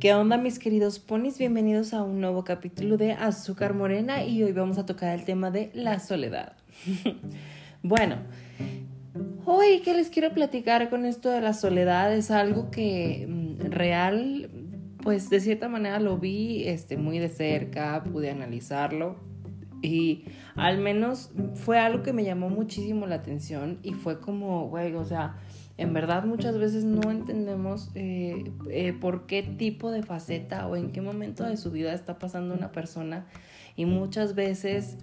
¿Qué onda mis queridos ponis? Bienvenidos a un nuevo capítulo de Azúcar Morena y hoy vamos a tocar el tema de la soledad. bueno, hoy que les quiero platicar con esto de la soledad es algo que mm, real, pues de cierta manera lo vi este, muy de cerca, pude analizarlo y al menos fue algo que me llamó muchísimo la atención y fue como, güey, o sea, en verdad muchas veces no entendemos eh, eh, por qué tipo de faceta o en qué momento de su vida está pasando una persona y muchas veces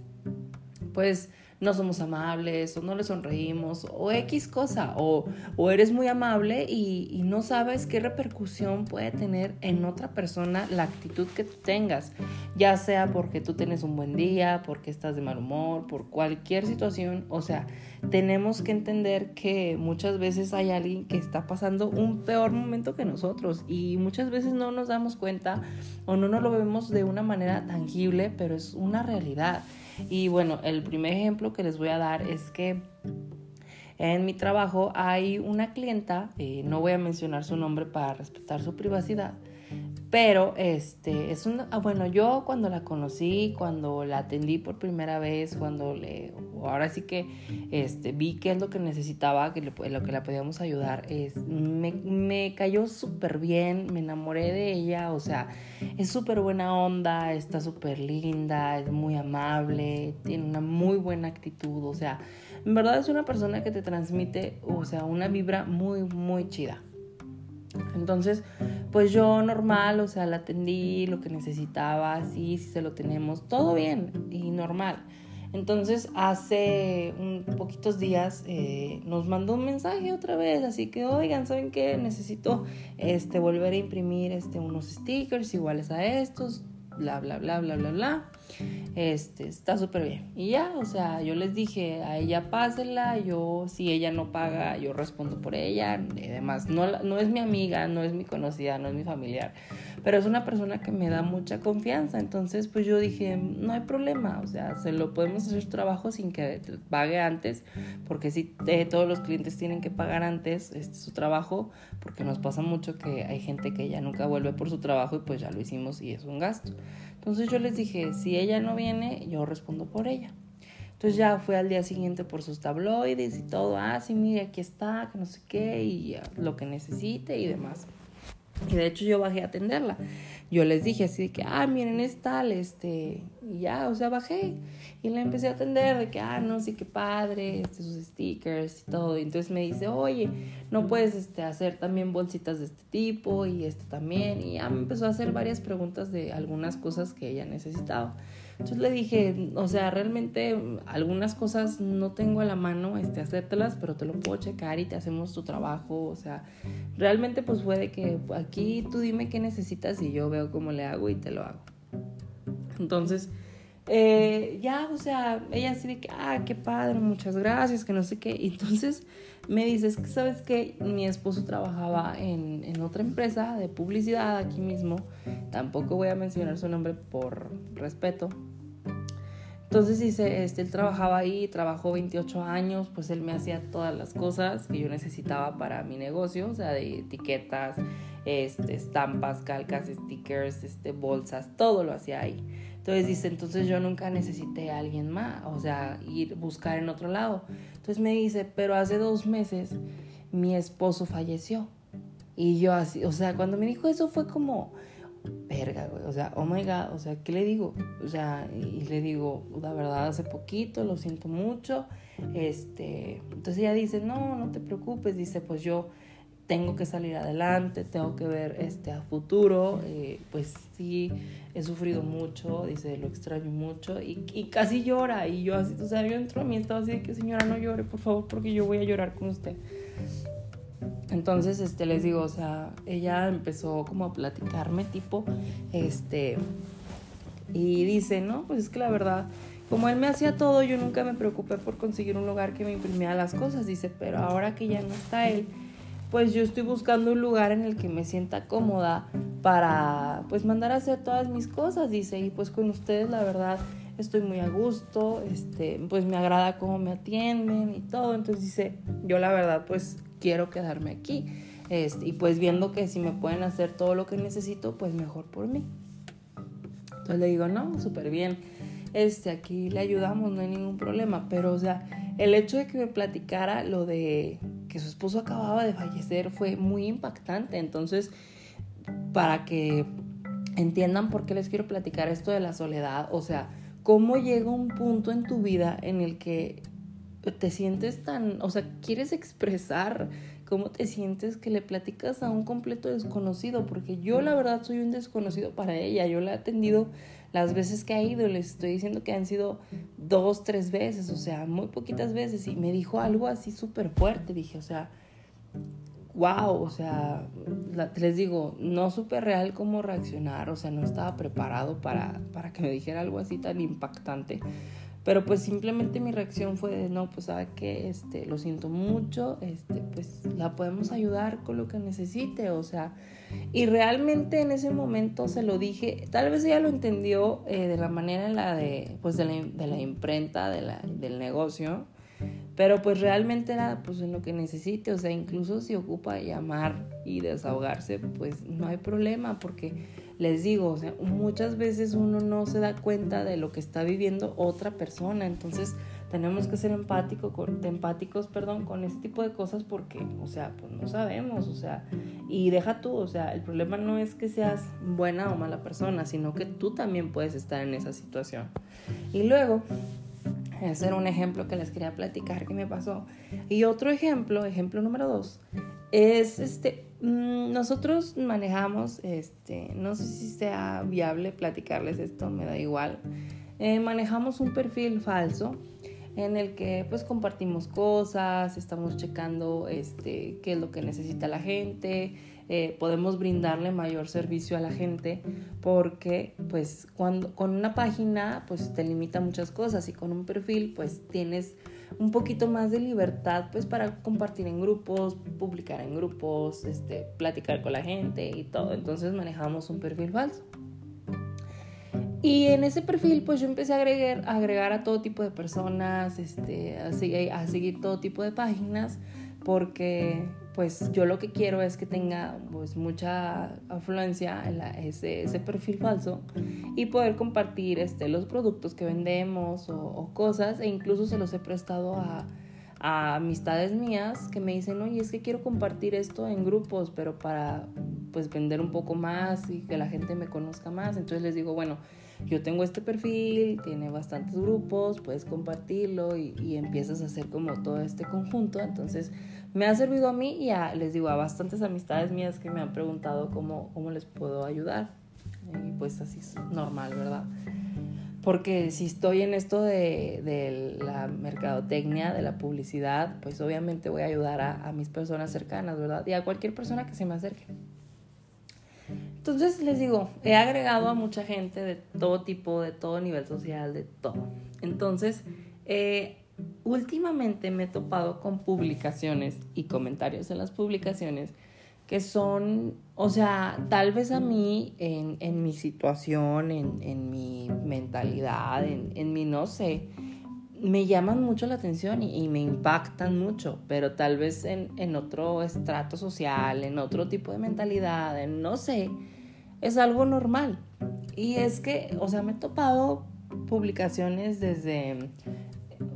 pues no somos amables o no le sonreímos o X cosa o, o eres muy amable y, y, no sabes qué repercusión puede tener en otra persona la actitud que tú tengas, ya sea porque tú tienes un buen día, porque estás de mal humor, por cualquier situación, o sea, tenemos que entender que muchas veces hay alguien que está pasando un peor momento que nosotros y muchas veces no nos damos cuenta o no nos lo vemos de una manera tangible, pero es una realidad. Y bueno, el primer ejemplo que les voy a dar es que en mi trabajo hay una clienta, eh, no voy a mencionar su nombre para respetar su privacidad, pero este es una, ah, bueno, yo cuando la conocí, cuando la atendí por primera vez, cuando le, ahora sí que este, vi qué es lo que necesitaba, que lo que la podíamos ayudar, es, me, me cayó súper bien, me enamoré de ella, o sea, es súper buena onda, está súper linda, es muy amable, tiene una muy buena actitud, o sea, en verdad es una persona que te transmite, o sea, una vibra muy, muy chida. Entonces, pues yo normal, o sea, la atendí, lo que necesitaba, sí, sí se lo tenemos, todo bien y normal. Entonces, hace un poquitos días eh, nos mandó un mensaje otra vez, así que, oigan, ¿saben qué? Necesito este, volver a imprimir este, unos stickers iguales a estos, bla, bla, bla, bla, bla, bla. Este, está súper bien. Y ya, o sea, yo les dije, a ella pásela, yo, si ella no paga, yo respondo por ella y demás. No, no es mi amiga, no es mi conocida, no es mi familiar, pero es una persona que me da mucha confianza. Entonces, pues yo dije, no hay problema, o sea, se lo podemos hacer trabajo sin que pague antes, porque si eh, todos los clientes tienen que pagar antes este, su trabajo, porque nos pasa mucho que hay gente que ya nunca vuelve por su trabajo y pues ya lo hicimos y es un gasto. Entonces yo les dije, si ella no viene, yo respondo por ella. Entonces ya fue al día siguiente por sus tabloides y todo, ah, sí, mire, aquí está, que no sé qué, y lo que necesite y demás. Y de hecho yo bajé a atenderla. Yo les dije así de que, ah, miren, es tal, este, y ya, o sea, bajé. Y la empecé a atender de que, ah, no, sí, qué padre, este, sus stickers y todo. Y entonces me dice, oye, no puedes este, hacer también bolsitas de este tipo y este también. Y ya me empezó a hacer varias preguntas de algunas cosas que ella necesitaba. Entonces le dije, o sea, realmente algunas cosas no tengo a la mano este, hacértelas, pero te lo puedo checar y te hacemos tu trabajo. O sea, realmente pues puede que aquí tú dime qué necesitas y yo veo cómo le hago y te lo hago. Entonces, eh, ya, o sea, ella así de que, ah, qué padre, muchas gracias, que no sé qué. Entonces me dices que, ¿sabes que Mi esposo trabajaba en, en, otra empresa de publicidad aquí mismo. Tampoco voy a mencionar su nombre por respeto. Entonces dice, este, él trabajaba ahí, trabajó 28 años, pues él me hacía todas las cosas que yo necesitaba para mi negocio, o sea, de etiquetas, este, estampas, calcas, stickers, este, bolsas, todo lo hacía ahí. Entonces dice, entonces yo nunca necesité a alguien más, o sea, ir buscar en otro lado. Entonces me dice, pero hace dos meses mi esposo falleció. Y yo así, o sea, cuando me dijo eso fue como, verga, güey, o sea, oh my god, o sea, ¿qué le digo? O sea, y, le digo, la verdad, hace poquito, lo siento mucho. Este, entonces ella dice, no, no te preocupes, dice, pues yo tengo que salir adelante, tengo que ver este a futuro, eh, pues sí, he sufrido mucho, dice, lo extraño mucho y, y, casi llora y yo así, o sea, yo entro a mí, estaba así de que señora no llore, por favor, porque yo voy a llorar con usted. Entonces, este, les digo, o sea, ella empezó como a platicarme tipo, este, y dice, no, pues es que la verdad, como él me hacía todo, yo nunca me preocupé por conseguir un lugar que me imprimía las cosas, dice, pero ahora que ya no está él, pues yo estoy buscando un lugar en el que me sienta cómoda para pues mandar a hacer todas mis cosas, dice, y pues con ustedes la verdad estoy muy a gusto, este, pues me agrada cómo me atienden y todo, entonces dice, yo la verdad pues quiero quedarme aquí. Este, y pues viendo que si me pueden hacer todo lo que necesito, pues mejor por mí. Entonces le digo, no, súper bien. Este, aquí le ayudamos, no hay ningún problema. Pero, o sea, el hecho de que me platicara lo de que su esposo acababa de fallecer fue muy impactante. Entonces, para que entiendan por qué les quiero platicar esto de la soledad, o sea, cómo llega un punto en tu vida en el que te sientes tan, o sea, quieres expresar cómo te sientes que le platicas a un completo desconocido, porque yo la verdad soy un desconocido para ella, yo la he atendido las veces que ha ido, les estoy diciendo que han sido dos, tres veces, o sea, muy poquitas veces, y me dijo algo así súper fuerte, dije, o sea, wow, o sea, les digo, no supe real cómo reaccionar, o sea, no estaba preparado para, para que me dijera algo así tan impactante. Pero pues simplemente mi reacción fue de, no, pues sabe que este, lo siento mucho, este, pues la podemos ayudar con lo que necesite, o sea, y realmente en ese momento se lo dije, tal vez ella lo entendió eh, de la manera en la de, pues de la, de la imprenta, de la, del negocio, pero pues realmente era pues en lo que necesite, o sea, incluso si ocupa llamar y desahogarse, pues no hay problema porque les digo, o sea, muchas veces uno no se da cuenta de lo que está viviendo otra persona, entonces tenemos que ser empáticos perdón, con ese tipo de cosas porque, o sea, pues no sabemos, o sea, y deja tú, o sea, el problema no es que seas buena o mala persona, sino que tú también puedes estar en esa situación. Y luego, ese era un ejemplo que les quería platicar que me pasó. Y otro ejemplo, ejemplo número dos, es este, nosotros manejamos, este, no sé si sea viable platicarles esto, me da igual, eh, manejamos un perfil falso en el que pues compartimos cosas, estamos checando este, qué es lo que necesita la gente, eh, podemos brindarle mayor servicio a la gente porque pues cuando con una página pues te limita muchas cosas y con un perfil pues tienes un poquito más de libertad pues para compartir en grupos, publicar en grupos, este, platicar con la gente y todo. Entonces manejamos un perfil falso. Y en ese perfil, pues yo empecé a agregar, a, todo tipo de personas, este, a, a seguir todo tipo de páginas, porque pues yo lo que quiero es que tenga pues mucha afluencia en ese, ese, perfil falso y poder compartir este, los productos que vendemos o, o, cosas e incluso se los he prestado a, a amistades mías que me dicen, oye, es que quiero compartir esto en grupos, pero para pues vender un poco más y que la gente me conozca más. Entonces les digo, bueno, yo tengo este perfil, tiene bastantes grupos, puedes compartirlo y, empiezas a hacer como todo este conjunto. Entonces me ha servido a mí y a, les digo a bastantes amistades mías que me han preguntado cómo, cómo les puedo ayudar. Y pues así es normal, ¿verdad? Porque si estoy en esto de, de, la mercadotecnia, de la publicidad, pues obviamente voy a ayudar a, a mis personas cercanas, ¿verdad? Y a cualquier persona que se me acerque. Entonces les digo, he agregado a mucha gente de todo tipo, de todo nivel social, de todo. Entonces, eh, últimamente me he topado con publicaciones y comentarios en las publicaciones que son, o sea, tal vez a mí en, mi situación, en, en, mi mentalidad, en, en mi no sé, me llaman mucho la atención y, me impactan mucho, pero tal vez en, en, otro estrato social, en otro tipo de mentalidad, en no sé, es algo normal. Y es que, o sea, me he topado publicaciones desde,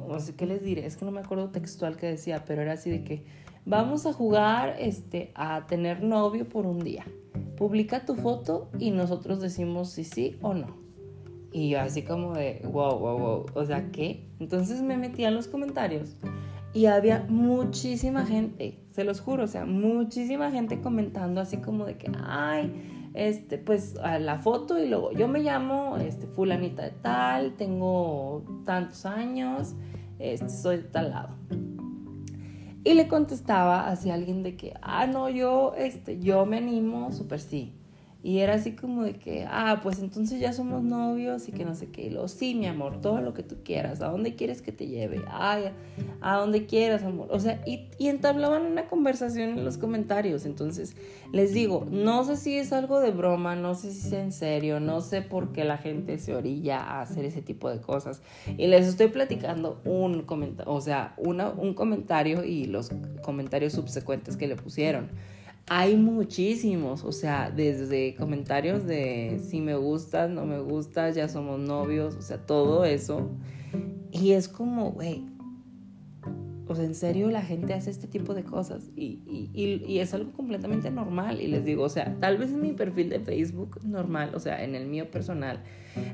o sea, ¿qué les diré? Es que no me acuerdo textual que decía, pero era así de que vamos a jugar este, a tener novio por un día. Publica tu foto y nosotros decimos si sí o no. Y yo así como de, wow, wow, wow, o sea, ¿qué? Entonces me metí en los comentarios y había muchísima gente, se los juro, o sea, muchísima gente comentando así como de que, ay, este, pues la foto y luego yo me llamo este, fulanita de tal, tengo tantos años, este, soy de tal lado. Y le contestaba hacia alguien de que, ah, no, yo, este, yo me animo, súper sí. Y era así como de que, ah, pues entonces ya somos novios y que no sé qué. Y luego, sí, mi amor, todo lo que tú quieras. ¿A dónde quieres que te lleve? Ay, a donde quieras, amor. O sea, y, y, entablaban una conversación en los comentarios. Entonces, les digo, no sé si es algo de broma, no sé si es en serio, no sé por qué la gente se orilla a hacer ese tipo de cosas. Y les estoy platicando un comentario, o sea, una, un comentario y los comentarios subsecuentes que le pusieron. Hay muchísimos, o sea, desde comentarios de si me gustas, no me gustas, ya somos novios, o sea, todo eso. Y es como, güey, sea, en serio la gente hace este tipo de cosas y, y, y, es algo completamente normal. Y les digo, o sea, tal vez en mi perfil de Facebook normal, o sea, en el mío personal,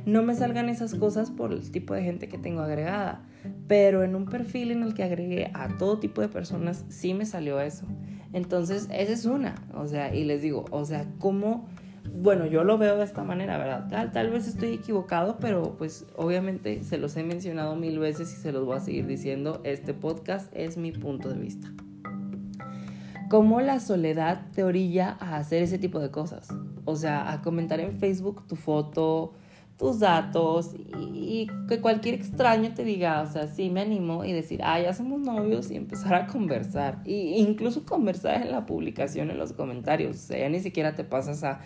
no me salgan esas cosas por el tipo de gente que tengo agregada. Pero en un perfil en el que agregué a todo tipo de personas, sí me salió eso. Entonces, esa es una. O sea, y les digo, o sea, ¿cómo bueno, yo lo veo de esta manera, ¿verdad? Tal, tal vez estoy equivocado, pero pues obviamente se los he mencionado mil veces y se los voy a seguir diciendo. Este podcast es mi punto de vista. Cómo la soledad te orilla a hacer ese tipo de cosas. O sea, a comentar en Facebook tu foto, tus datos y, que cualquier extraño te diga, o sea, sí me animo y decir, ah, ya somos novios y empezar a conversar. Y incluso conversar en la publicación, en los comentarios. O sea, ya ni siquiera te pasas a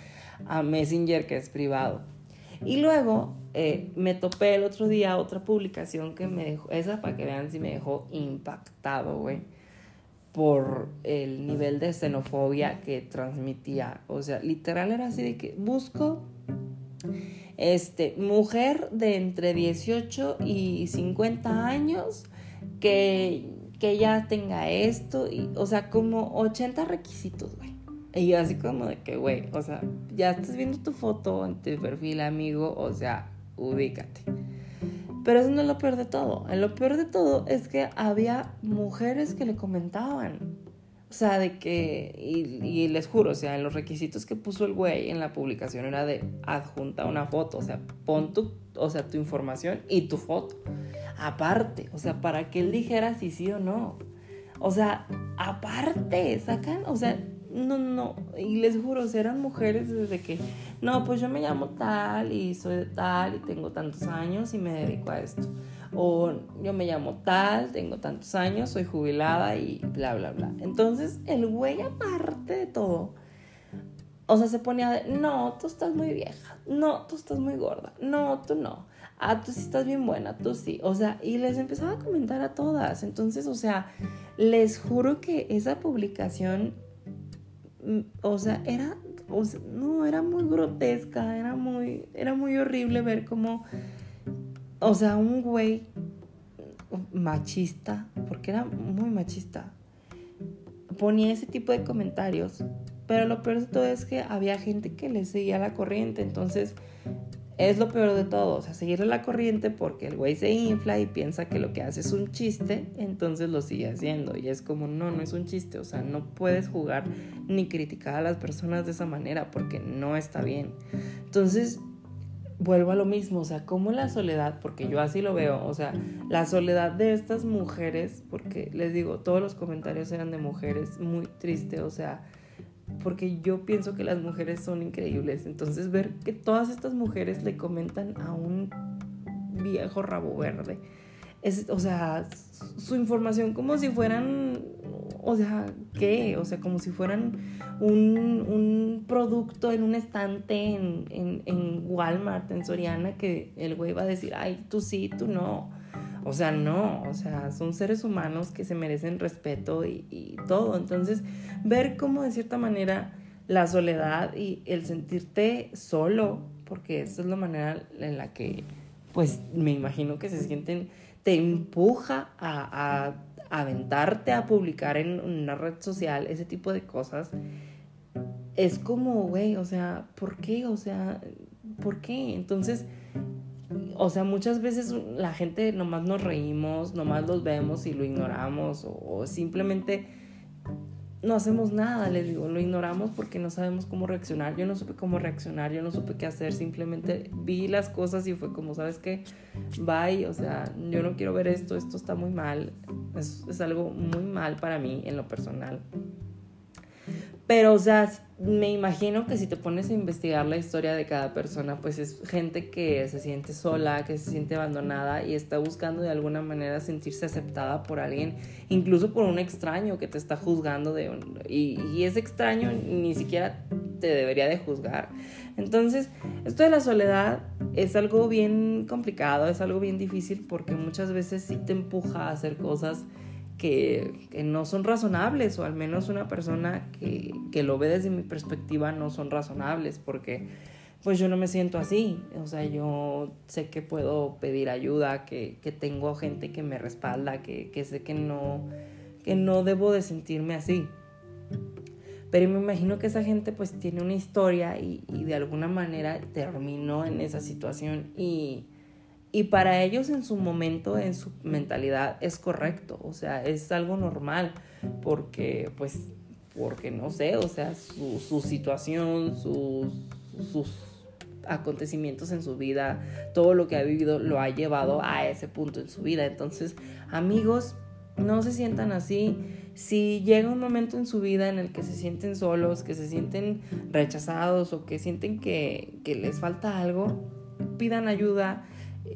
a Messenger, que es privado. Y luego eh, me topé el otro día otra publicación que me dejó, esa para que vean si me dejó impactado, güey, por el nivel de xenofobia que transmitía. O sea, literal era así de que busco, este, mujer de entre 18 y 50 años que, que ya tenga esto, y, o sea, como 80 requisitos, güey. Y yo así como de que, güey, o sea, ya estás viendo tu foto en tu perfil, amigo, o sea, ubícate. Pero eso no es lo peor de todo. Lo peor de todo es que había mujeres que le comentaban. O sea, de que, y, y, les juro, o sea, en los requisitos que puso el güey en la publicación era de adjunta una foto, o sea, pon tu, o sea, tu información y tu foto. Aparte, o sea, para que él dijera si sí o no. O sea, aparte, sacan, o sea, no, no, y les juro, eran mujeres desde que, no, pues yo me llamo tal y soy de tal y tengo tantos años y me dedico a esto. O yo me llamo tal, tengo tantos años, soy jubilada y bla, bla, bla. Entonces, el güey, aparte de todo, o sea, se ponía de, no, tú estás muy vieja, no, tú estás muy gorda, no, tú no, ah, tú sí estás bien buena, tú sí, o sea, y les empezaba a comentar a todas. Entonces, o sea, les juro que esa publicación o sea, era, no, era muy grotesca, era muy, era muy horrible ver cómo, o sea, un güey machista, porque era muy machista, ponía ese tipo de comentarios, pero lo peor de todo es que había gente que le seguía la corriente, entonces es lo peor de todo, o sea, seguirle la corriente porque el güey se infla y piensa que lo que hace es un chiste, entonces lo sigue haciendo. Y es como, no, no es un chiste, o sea, no puedes jugar ni criticar a las personas de esa manera porque no está bien. Entonces, vuelvo a lo mismo, o sea, como la soledad, porque yo así lo veo, o sea, la soledad de estas mujeres, porque les digo, todos los comentarios eran de mujeres, muy triste, o sea, porque yo pienso que las mujeres son increíbles. Entonces ver que todas estas mujeres le comentan a un viejo rabo verde, es, o sea, su información como si fueran, o sea, ¿qué? O sea, como si fueran un, un producto en un estante en, en, en Walmart, en Soriana, que el güey va a decir, ay, tú sí, tú no. O sea, no, o sea, son seres humanos que se merecen respeto y, todo. Entonces, ver cómo de cierta manera la soledad y el sentirte solo, porque esa es la manera en la que, pues, me imagino que se sienten, te empuja a, a aventarte a publicar en una red social ese tipo de cosas. Es como, güey, o sea, ¿por qué? O sea, ¿por qué? Entonces, o sea, muchas veces la gente nomás nos reímos, nomás los vemos y lo ignoramos o, simplemente no hacemos nada, les digo, lo ignoramos porque no sabemos cómo reaccionar. Yo no supe cómo reaccionar, yo no supe qué hacer, simplemente vi las cosas y fue como, ¿sabes qué? Bye, o sea, yo no quiero ver esto, esto está muy mal, es, algo muy mal para mí en lo personal. Pero, o sea, me imagino que si te pones a investigar la historia de cada persona, pues es gente que se siente sola, que se siente abandonada y está buscando de alguna manera sentirse aceptada por alguien, incluso por un extraño que te está juzgando de y, y ese extraño ni siquiera te debería de juzgar. Entonces, esto de la soledad es algo bien complicado, es algo bien difícil porque muchas veces sí te empuja a hacer cosas que, no son razonables, o al menos una persona que, que lo ve desde mi perspectiva no son razonables, porque pues yo no me siento así. O sea, yo sé que puedo pedir ayuda, que, que tengo gente que me respalda, que, que, sé que no, que no debo de sentirme así. Pero me imagino que esa gente pues tiene una historia y, y de alguna manera terminó en esa situación y, y para ellos en su momento, en su mentalidad es correcto, o sea, es algo normal porque pues, porque no sé, o sea, su, su situación, sus, sus acontecimientos en su vida, todo lo que ha vivido lo ha llevado a ese punto en su vida. Entonces, amigos, no se sientan así. Si llega un momento en su vida en el que se sienten solos, que se sienten rechazados o que sienten que, que les falta algo, pidan ayuda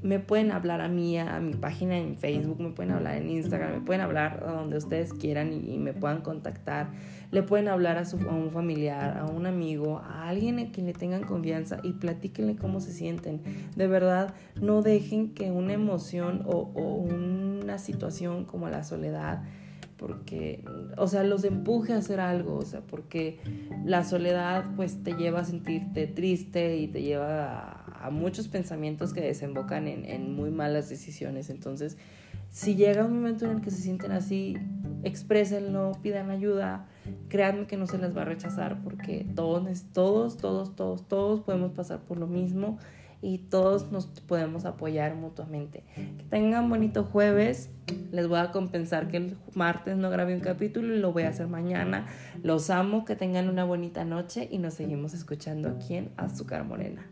me pueden hablar a mí, a mi página en Facebook, me pueden hablar en Instagram, me pueden hablar donde ustedes quieran y, me puedan contactar. Le pueden hablar a, su, a, un familiar, a un amigo, a alguien a quien le tengan confianza y platíquenle cómo se sienten. De verdad, no dejen que una emoción o, o una situación como la soledad porque, o sea, los empuje a hacer algo, o sea, porque la soledad pues te lleva a sentirte triste y te lleva a, muchos pensamientos que desembocan en, en, muy malas decisiones. Entonces, si llega un momento en el que se sienten así, exprésenlo, pidan ayuda, créanme que no se les va a rechazar porque todos, todos, todos, todos, todos podemos pasar por lo mismo y todos nos podemos apoyar mutuamente. Que tengan bonito jueves. Les voy a compensar que el martes no grabé un capítulo y lo voy a hacer mañana. Los amo, que tengan una bonita noche y nos seguimos escuchando aquí en Azúcar Morena.